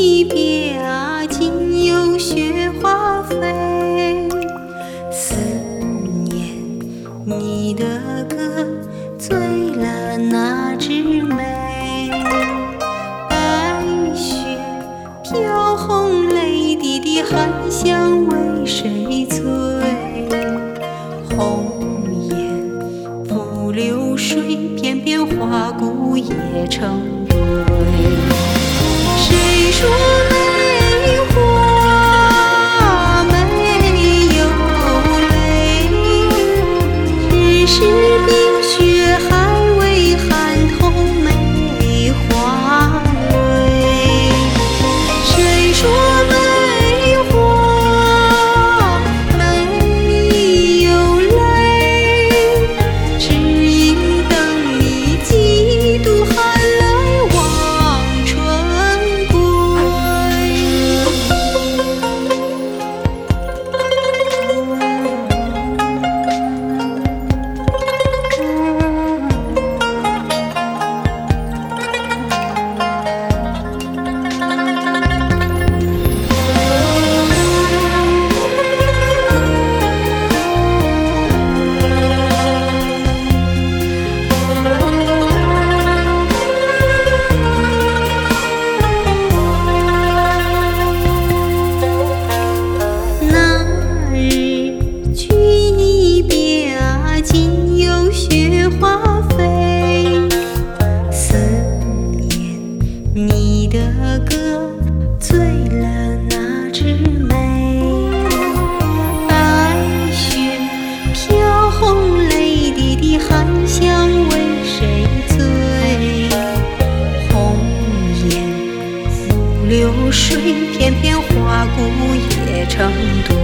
一别啊今又雪花飞思念你的歌醉了那枝梅白雪飘红泪滴滴寒香为谁醉红颜付流水片片花骨也成堆。出门。流水翩翩，花骨也成堆。